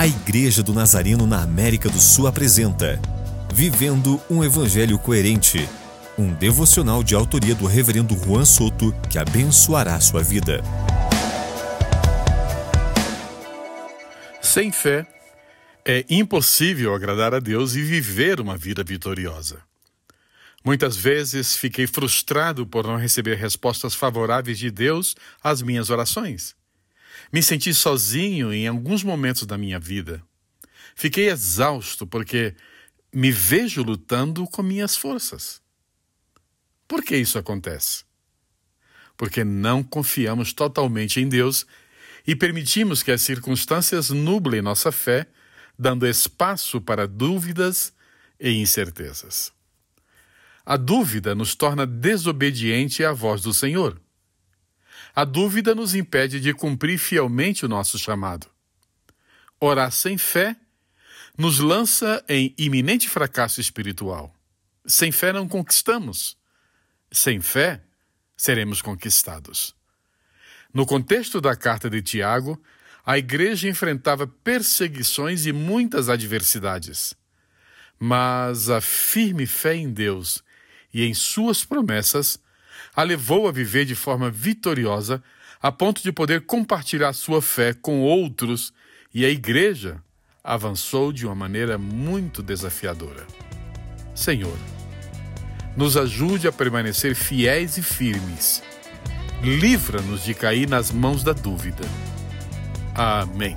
A Igreja do Nazareno na América do Sul apresenta Vivendo um Evangelho Coerente, um devocional de autoria do Reverendo Juan Soto que abençoará sua vida. Sem fé, é impossível agradar a Deus e viver uma vida vitoriosa. Muitas vezes fiquei frustrado por não receber respostas favoráveis de Deus às minhas orações. Me senti sozinho em alguns momentos da minha vida. Fiquei exausto porque me vejo lutando com minhas forças. Por que isso acontece? Porque não confiamos totalmente em Deus e permitimos que as circunstâncias nublem nossa fé, dando espaço para dúvidas e incertezas. A dúvida nos torna desobediente à voz do Senhor. A dúvida nos impede de cumprir fielmente o nosso chamado. Orar sem fé nos lança em iminente fracasso espiritual. Sem fé não conquistamos. Sem fé seremos conquistados. No contexto da carta de Tiago, a igreja enfrentava perseguições e muitas adversidades. Mas a firme fé em Deus e em suas promessas a levou a viver de forma vitoriosa, a ponto de poder compartilhar sua fé com outros, e a igreja avançou de uma maneira muito desafiadora. Senhor, nos ajude a permanecer fiéis e firmes. Livra-nos de cair nas mãos da dúvida. Amém.